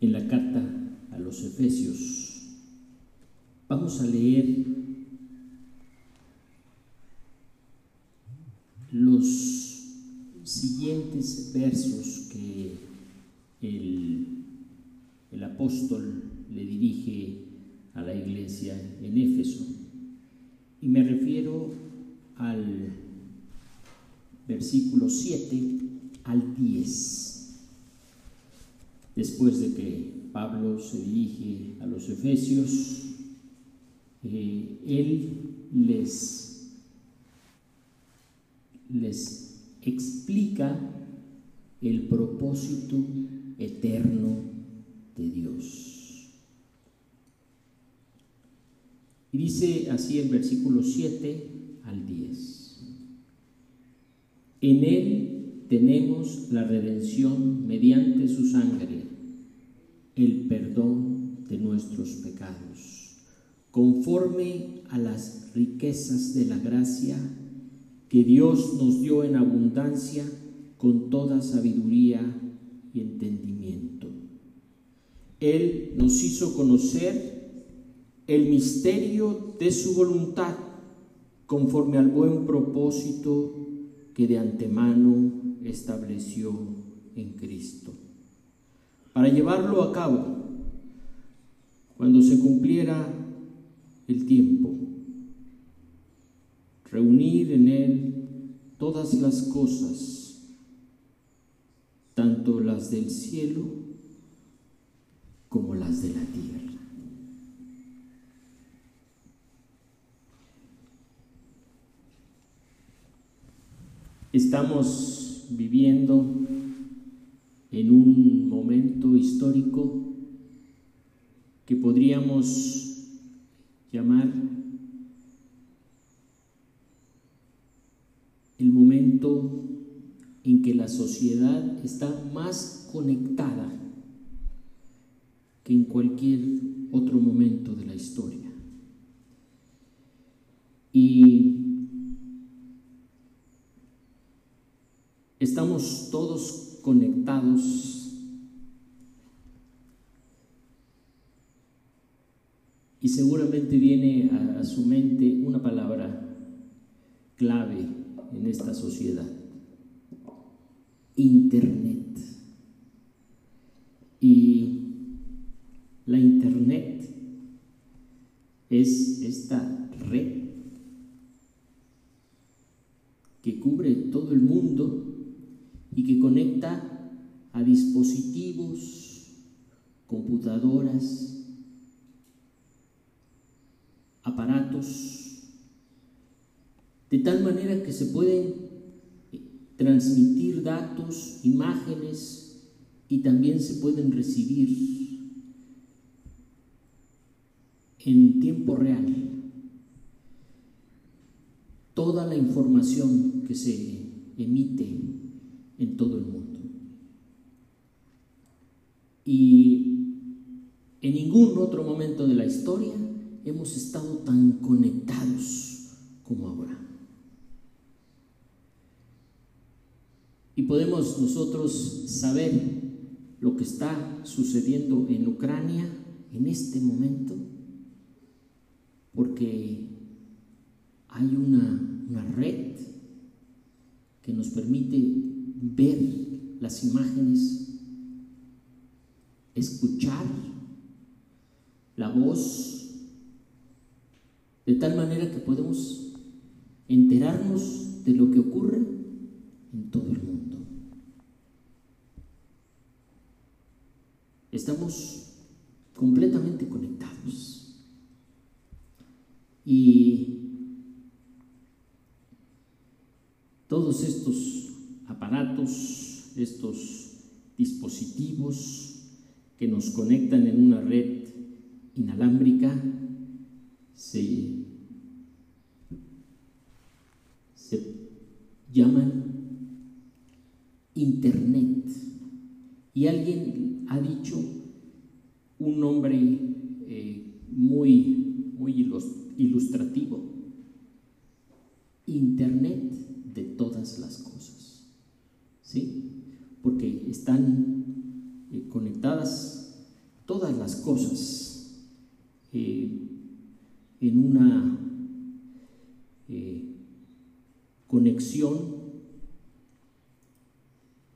en la carta a los Efesios. Vamos a leer los siguientes versos que el, el apóstol le dirige a la iglesia en Éfeso. Y me refiero al versículo 7 al 10. Después de que Pablo se dirige a los Efesios, eh, él les, les explica el propósito eterno de Dios. Y dice así el versículo 7 al 10. En Él tenemos la redención mediante su sangre, el perdón de nuestros pecados, conforme a las riquezas de la gracia que Dios nos dio en abundancia con toda sabiduría y entendimiento. Él nos hizo conocer el misterio de su voluntad conforme al buen propósito que de antemano estableció en Cristo. Para llevarlo a cabo cuando se cumpliera el tiempo, reunir en él todas las cosas, tanto las del cielo como las de la tierra. Estamos viviendo en un momento histórico que podríamos llamar el momento en que la sociedad está más conectada que en cualquier otro momento de la historia. Y Estamos todos conectados y seguramente viene a, su mente una palabra clave en esta sociedad. Internet. Y la Internet es esta red que cubre todo el mundo y que conecta a dispositivos, computadoras, aparatos, de tal manera que se pueden transmitir datos, imágenes y también se pueden recibir en tiempo real toda la información que se emite en todo el mundo. Y en ningún otro momento de la historia hemos estado tan conectados como ahora. Y podemos nosotros saber lo que está sucediendo en Ucrania en este momento, porque hay una, una red que nos permite ver las imágenes, escuchar la voz, de tal manera que podemos enterarnos de lo que ocurre en todo el mundo. Estamos completamente conectados. Y todos estos estos dispositivos que nos conectan en una red inalámbrica, se, llaman Internet. Y alguien ha dicho un nombre eh, muy, muy ilustrativo, Internet de todas las cosas. ¿Sí? Porque están eh, conectadas cosas eh, en una eh, conexión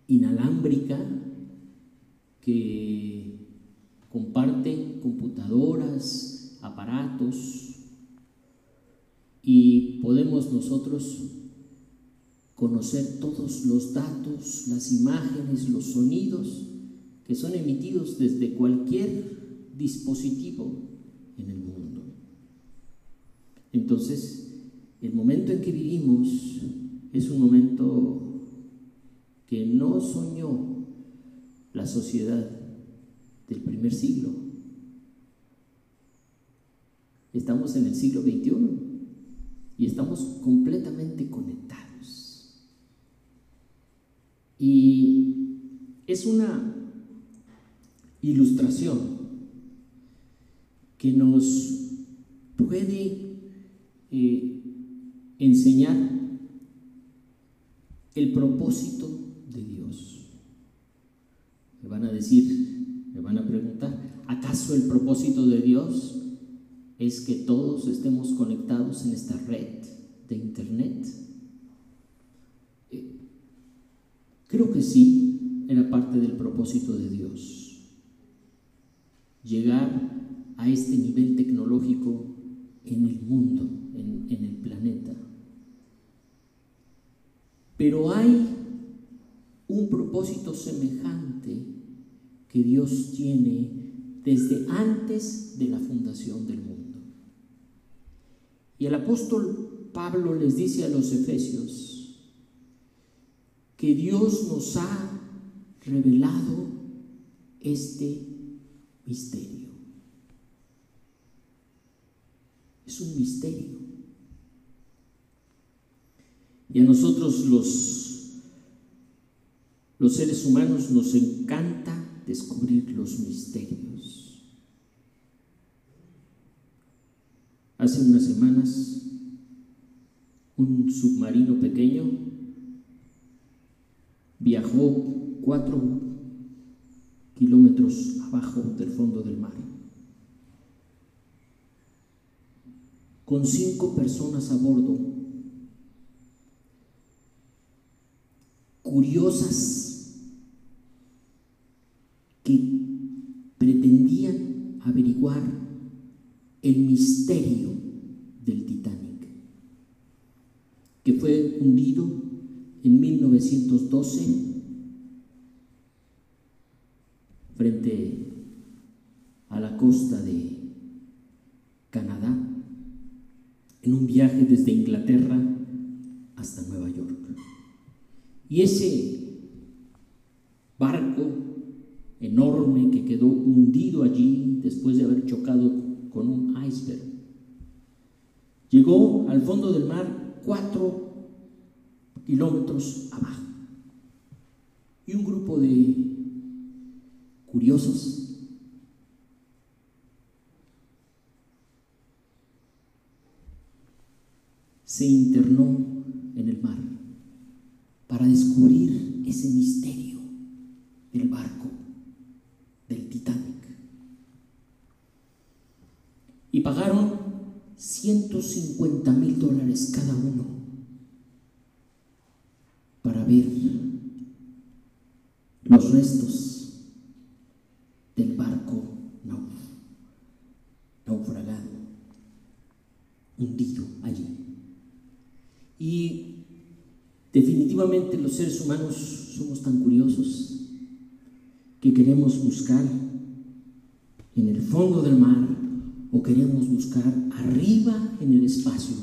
inalámbrica que comparten computadoras, aparatos, y podemos nosotros conocer todos los datos, las imágenes, los sonidos que son emitidos desde cualquier dispositivo en el mundo. Entonces, el momento en que vivimos es un momento que no soñó la sociedad del primer siglo. Estamos en el siglo XXI y estamos completamente conectados. Y es una ilustración que nos puede eh, enseñar el propósito de Dios. Me van a decir, me van a preguntar, ¿acaso el propósito de Dios es que todos estemos conectados en esta red de Internet? Eh, creo que sí, era parte del propósito de Dios. Llegar a este nivel tecnológico en el mundo, en, en el planeta. Pero hay un propósito semejante que Dios tiene desde antes de la fundación del mundo. Y el apóstol Pablo les dice a los efesios que Dios nos ha revelado este misterio. Es un misterio. Y a nosotros los, los seres humanos nos encanta descubrir los misterios. Hace unas semanas, un submarino pequeño viajó cuatro kilómetros abajo del fondo del mar, con cinco personas a bordo, curiosas, que pretendían averiguar el misterio del Titanic, que fue hundido en 1912 frente a la costa de Canadá, en un viaje desde Inglaterra hasta Nueva York. Y ese barco enorme que quedó hundido allí después de haber chocado con un iceberg. Llegó al fondo del mar cuatro kilómetros abajo. Y un grupo de curiosos se internó en el mar para descubrir ese misterio del barco, del Titanic. y pagaron 150 mil dólares cada uno para ver los restos del barco naufragado, hundido allí. Y definitivamente los seres humanos somos tan curiosos que queremos buscar en el fondo del mar o queremos buscar arriba en el espacio?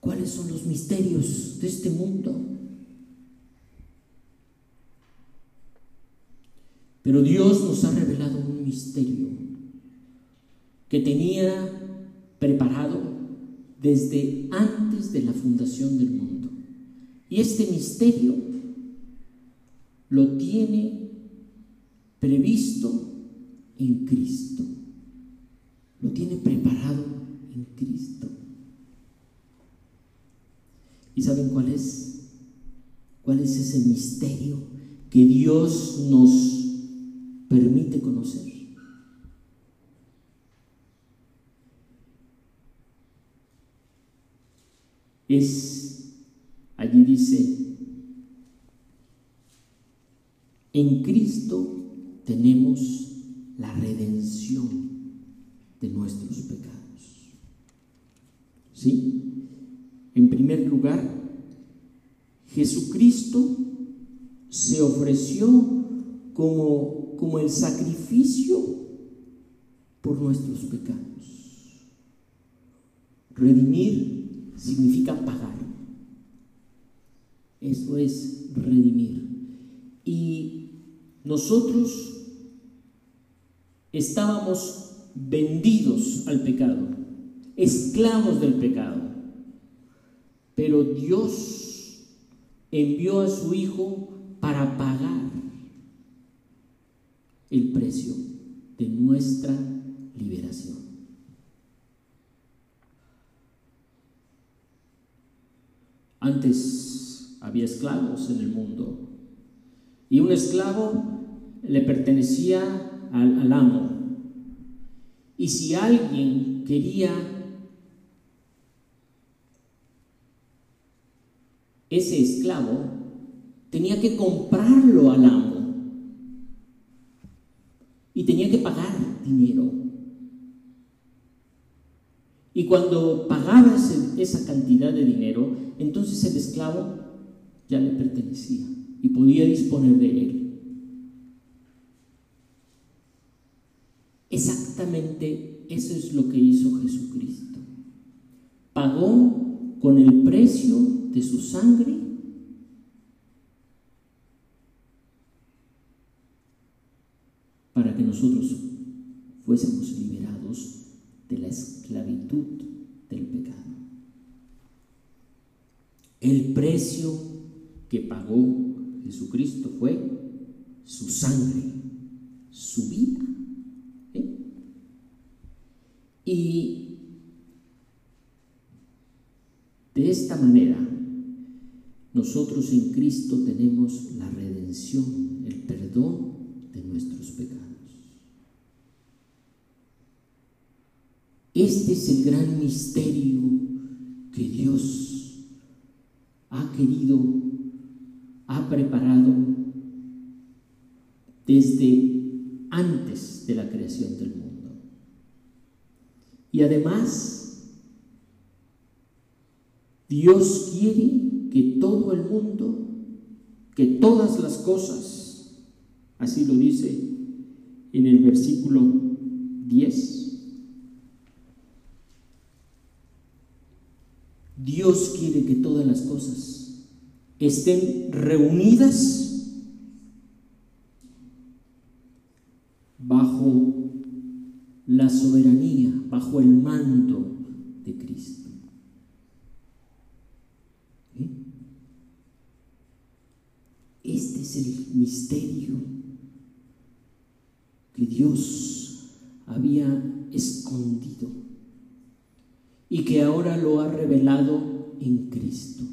¿Cuáles son los misterios de este mundo? Pero Dios nos ha revelado un misterio que tenía preparado desde antes de la fundación del mundo. Y este misterio lo tiene previsto en Cristo. Lo tiene preparado en Cristo. ¿Y saben cuál es? ¿Cuál es ese misterio que Dios nos permite conocer. Es, allí dice, en Cristo tenemos la redención de nuestros pecados. ¿Sí? En primer lugar, Jesucristo se ofreció como, como el sacrificio por nuestros pecados. Redimir significa pagar. Eso es redimir. Y nosotros estábamos vendidos al pecado, esclavos del pecado. Pero Dios envió a su Hijo para pagar el precio de nuestra liberación. Antes había esclavos en el mundo y un esclavo le pertenecía al, amo. Y si alguien quería ese esclavo, tenía que comprarlo al amo y tenía que pagar dinero. Y cuando pagaba esa cantidad de dinero, entonces el esclavo ya le pertenecía y podía disponer de él. Exactamente eso es lo que hizo Jesucristo. Pagó con el precio de su sangre para que nosotros fuésemos liberados de la esclavitud del pecado. El precio que pagó Jesucristo fue su sangre, su vida. ¿eh? Y de esta manera, nosotros en Cristo tenemos la redención, el perdón de nuestros pecados. Este es el gran misterio que Dios ha querido, ha preparado desde antes de la creación del mundo. Y además, Dios quiere que todo el mundo, que todas las cosas, así lo dice en el versículo 10, Dios quiere que todas las cosas estén reunidas bajo la soberanía, bajo el mando de Cristo. ¿Eh? Este es el misterio que Dios había escondido y que ahora lo ha revelado en Cristo.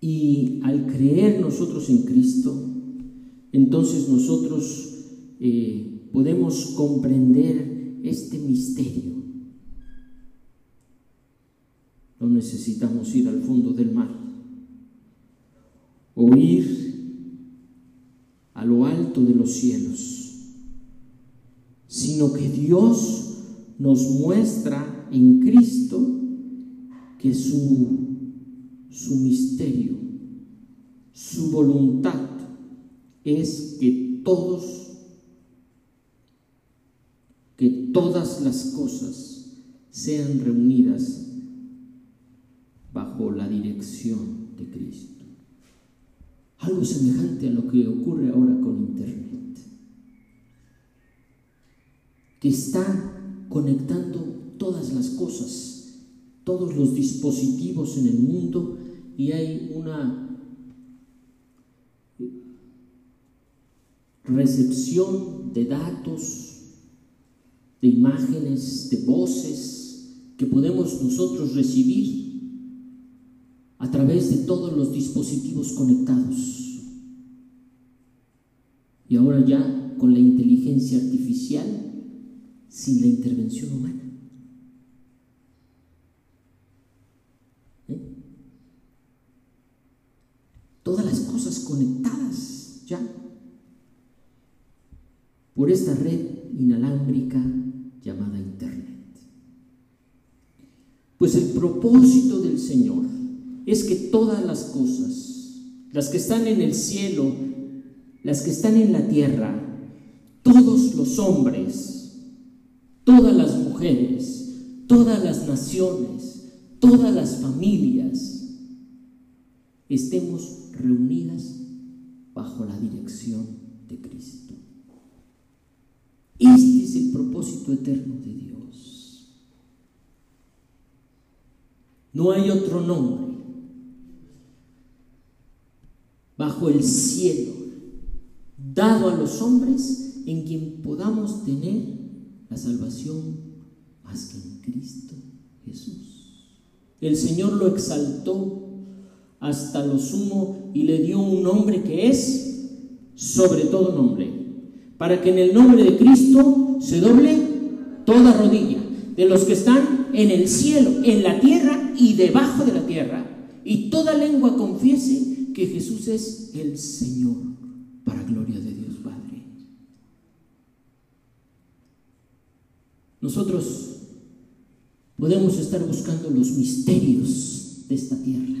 Y al creer nosotros en Cristo, entonces nosotros eh, podemos comprender este misterio. No necesitamos ir al fondo del mar o ir a lo alto de los cielos sino que Dios nos muestra en Cristo que su, su misterio, su voluntad es que todos, que todas las cosas sean reunidas bajo la dirección de Cristo. Algo semejante a lo que ocurre ahora con Internet que está conectando todas las cosas, todos los dispositivos en el mundo y hay una recepción de datos, de imágenes, de voces que podemos nosotros recibir a través de todos los dispositivos conectados. Y ahora ya con la inteligencia artificial sin la intervención humana. ¿Eh? Todas las cosas conectadas ya por esta red inalámbrica llamada Internet. Pues el propósito del Señor es que todas las cosas, las que están en el cielo, las que están en la tierra, todos los hombres, todas las mujeres, todas las naciones, todas las familias, estemos reunidas bajo la dirección de Cristo. Este es el propósito eterno de Dios. No hay otro nombre bajo el cielo dado a los hombres en quien podamos tener la salvación más que en Cristo Jesús. El Señor lo exaltó hasta lo sumo y le dio un nombre que es sobre todo nombre para que en el nombre de Cristo se doble toda rodilla de los que están en el cielo, en la tierra y debajo de la tierra, y toda lengua confiese que Jesús es el Señor, para gloria de Dios Padre. Nosotros podemos estar buscando los misterios de esta tierra,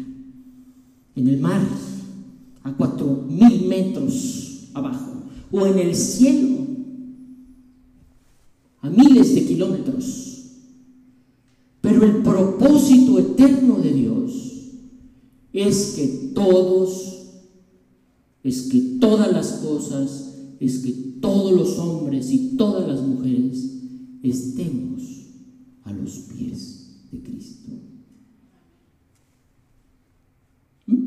en el mar, a cuatro mil metros abajo o en el cielo, a miles de kilómetros. Pero el propósito eterno de Dios es que todos, es que todas las cosas, es que todos los hombres y todas las mujeres estemos a los pies de Cristo. ¿Mm?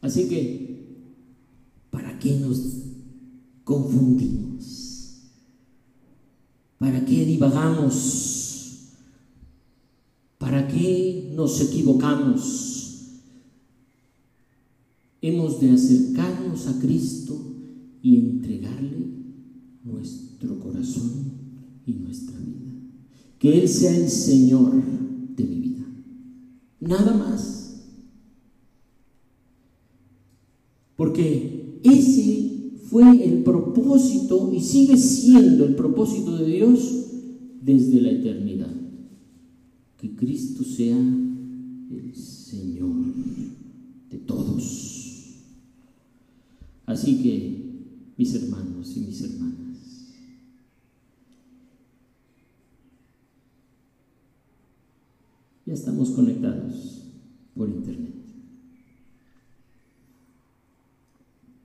Así que qué nos confundimos? ¿Para qué divagamos? ¿Para qué nos equivocamos? Hemos de acercarnos a Cristo y entregarle nuestro corazón y nuestra vida. Que Él sea el Señor de mi vida. Nada más. Porque ese fue el propósito y sigue siendo el propósito de Dios desde la eternidad. Que Cristo sea el Señor de todos. Así que, mis hermanos y mis hermanas, ya estamos conectados por internet.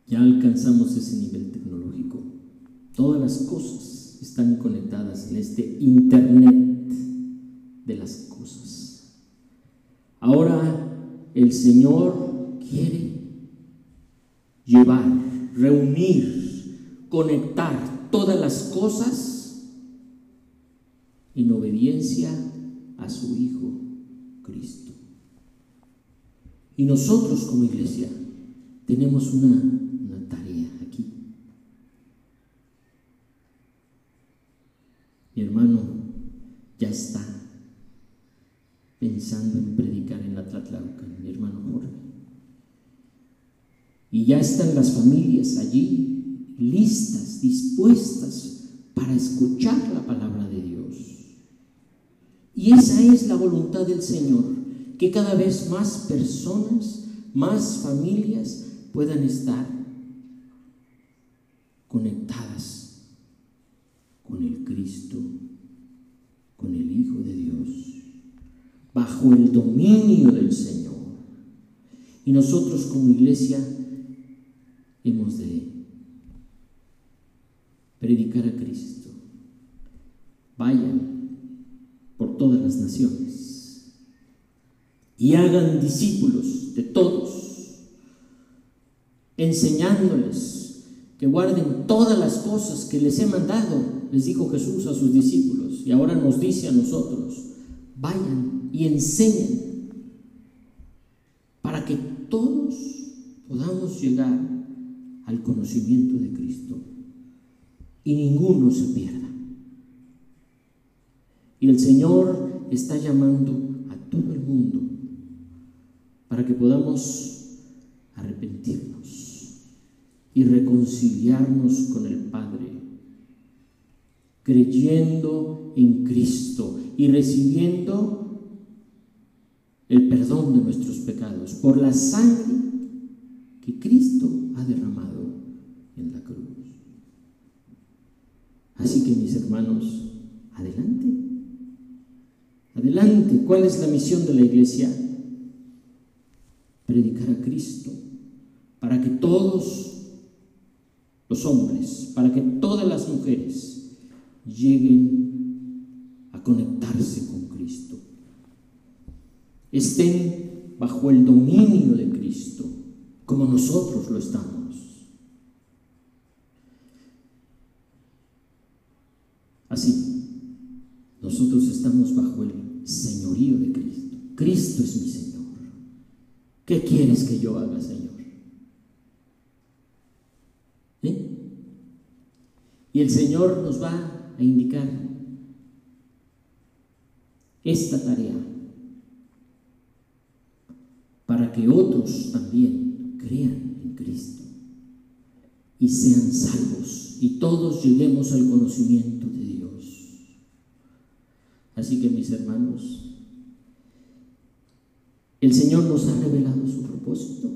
Ya alcanzamos ese nivel tecnológico. Todas las cosas están conectadas en este Internet de las cosas. Ahora el Señor quiere llevar, reunir, conectar todas las cosas en obediencia a su Hijo Cristo. Y nosotros como iglesia tenemos una Mi hermano ya está pensando en predicar en la Tlatlauca, mi hermano Jorge. Y ya están las familias allí listas, dispuestas para escuchar la palabra de Dios. Y esa es la voluntad del Señor, que cada vez más personas, más familias puedan estar conectadas con el Cristo, con el Hijo de Dios, bajo el dominio del Señor. Y nosotros como iglesia hemos de predicar a Cristo. Vayan por todas las naciones y hagan discípulos de todos, enseñándoles que guarden todas las cosas que les he mandado les dijo Jesús a sus discípulos y ahora nos dice a nosotros, vayan y enseñen para que todos podamos llegar al conocimiento de Cristo y ninguno se pierda. Y el Señor está llamando a todo el mundo para que podamos arrepentirnos y reconciliarnos con el Padre, creyendo en Cristo y recibiendo el perdón de nuestros pecados por la sangre que Cristo ha derramado en la cruz. Así que mis hermanos, adelante. Adelante. ¿Cuál es la misión de la iglesia? Predicar a Cristo para que todos los hombres, para que todas las mujeres lleguen conectarse con Cristo estén bajo el dominio de Cristo, como nosotros lo estamos. Así, nosotros estamos bajo el señorío de Cristo. Cristo es mi Señor. ¿Qué quieres que yo haga, Señor? Y el Señor nos va a indicar esta tarea para que otros también crean en Cristo y sean salvos y todos lleguemos al conocimiento de Dios. Así que mis hermanos, el Señor nos ha revelado su propósito,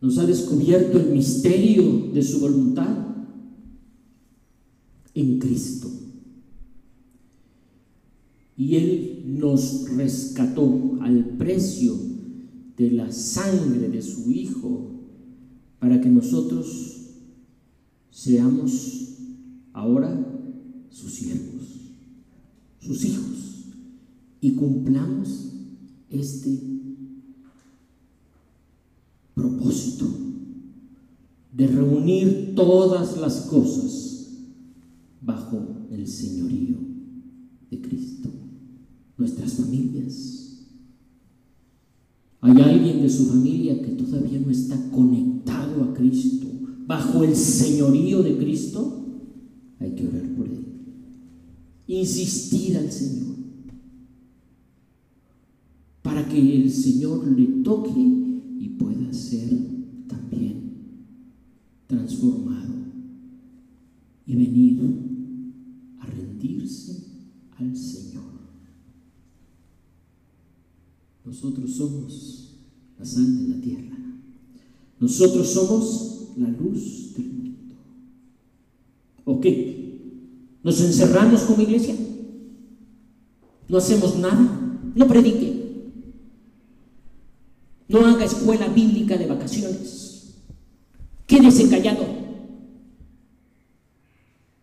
nos ha descubierto el misterio de su voluntad en Cristo y Él nos rescató al precio de la sangre de su Hijo para que nosotros seamos ahora sus siervos, sus hijos, y cumplamos este propósito de reunir todas las cosas bajo el señorío de Cristo nuestras familias. Hay alguien de su familia que todavía no está conectado a Cristo, bajo el señorío de Cristo. Hay que orar por él. Insistir al Señor. Para que el Señor le toque y pueda ser también transformado y venir a rendirse al Señor. Nosotros somos la sal de la tierra. Nosotros somos la luz del mundo. ¿O qué? ¿Nos encerramos como iglesia? ¿No hacemos nada? No predique. No haga escuela bíblica de vacaciones. Quédese callado.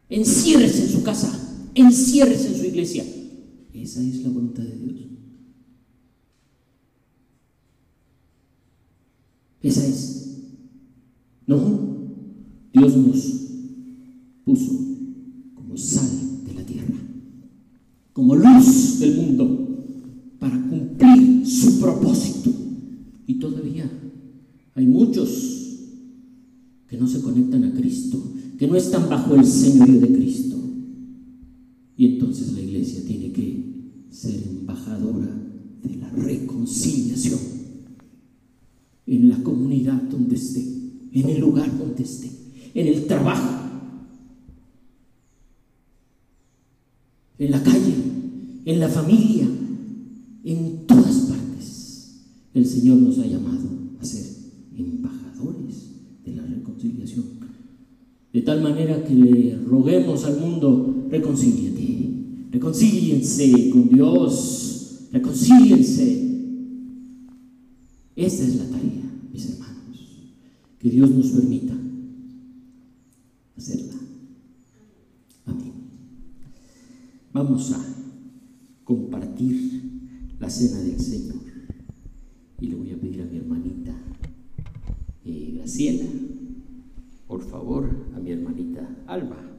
Enciérrese en su casa. Enciérrese en su iglesia. Esa es la voluntad de Dios. Esa es. No, Dios nos puso como sal de la tierra, como luz del mundo, para cumplir su propósito. Y todavía hay muchos que no se conectan a Cristo, que no están bajo el señorío de Cristo. Y entonces la iglesia tiene que ser embajadora de la reconciliación en la comunidad donde esté, en el lugar donde esté, en el trabajo, en la calle, en la familia, en todas partes. El Señor nos ha llamado a ser embajadores de la reconciliación. De tal manera que le roguemos al mundo, reconcíliate, reconcíliense con Dios, reconcíliense esa es la tarea, mis hermanos, que Dios nos permita hacerla. Amén. Vamos a compartir la cena del Señor. Y le voy a pedir a mi hermanita eh, Graciela, por favor, a mi hermanita Alba.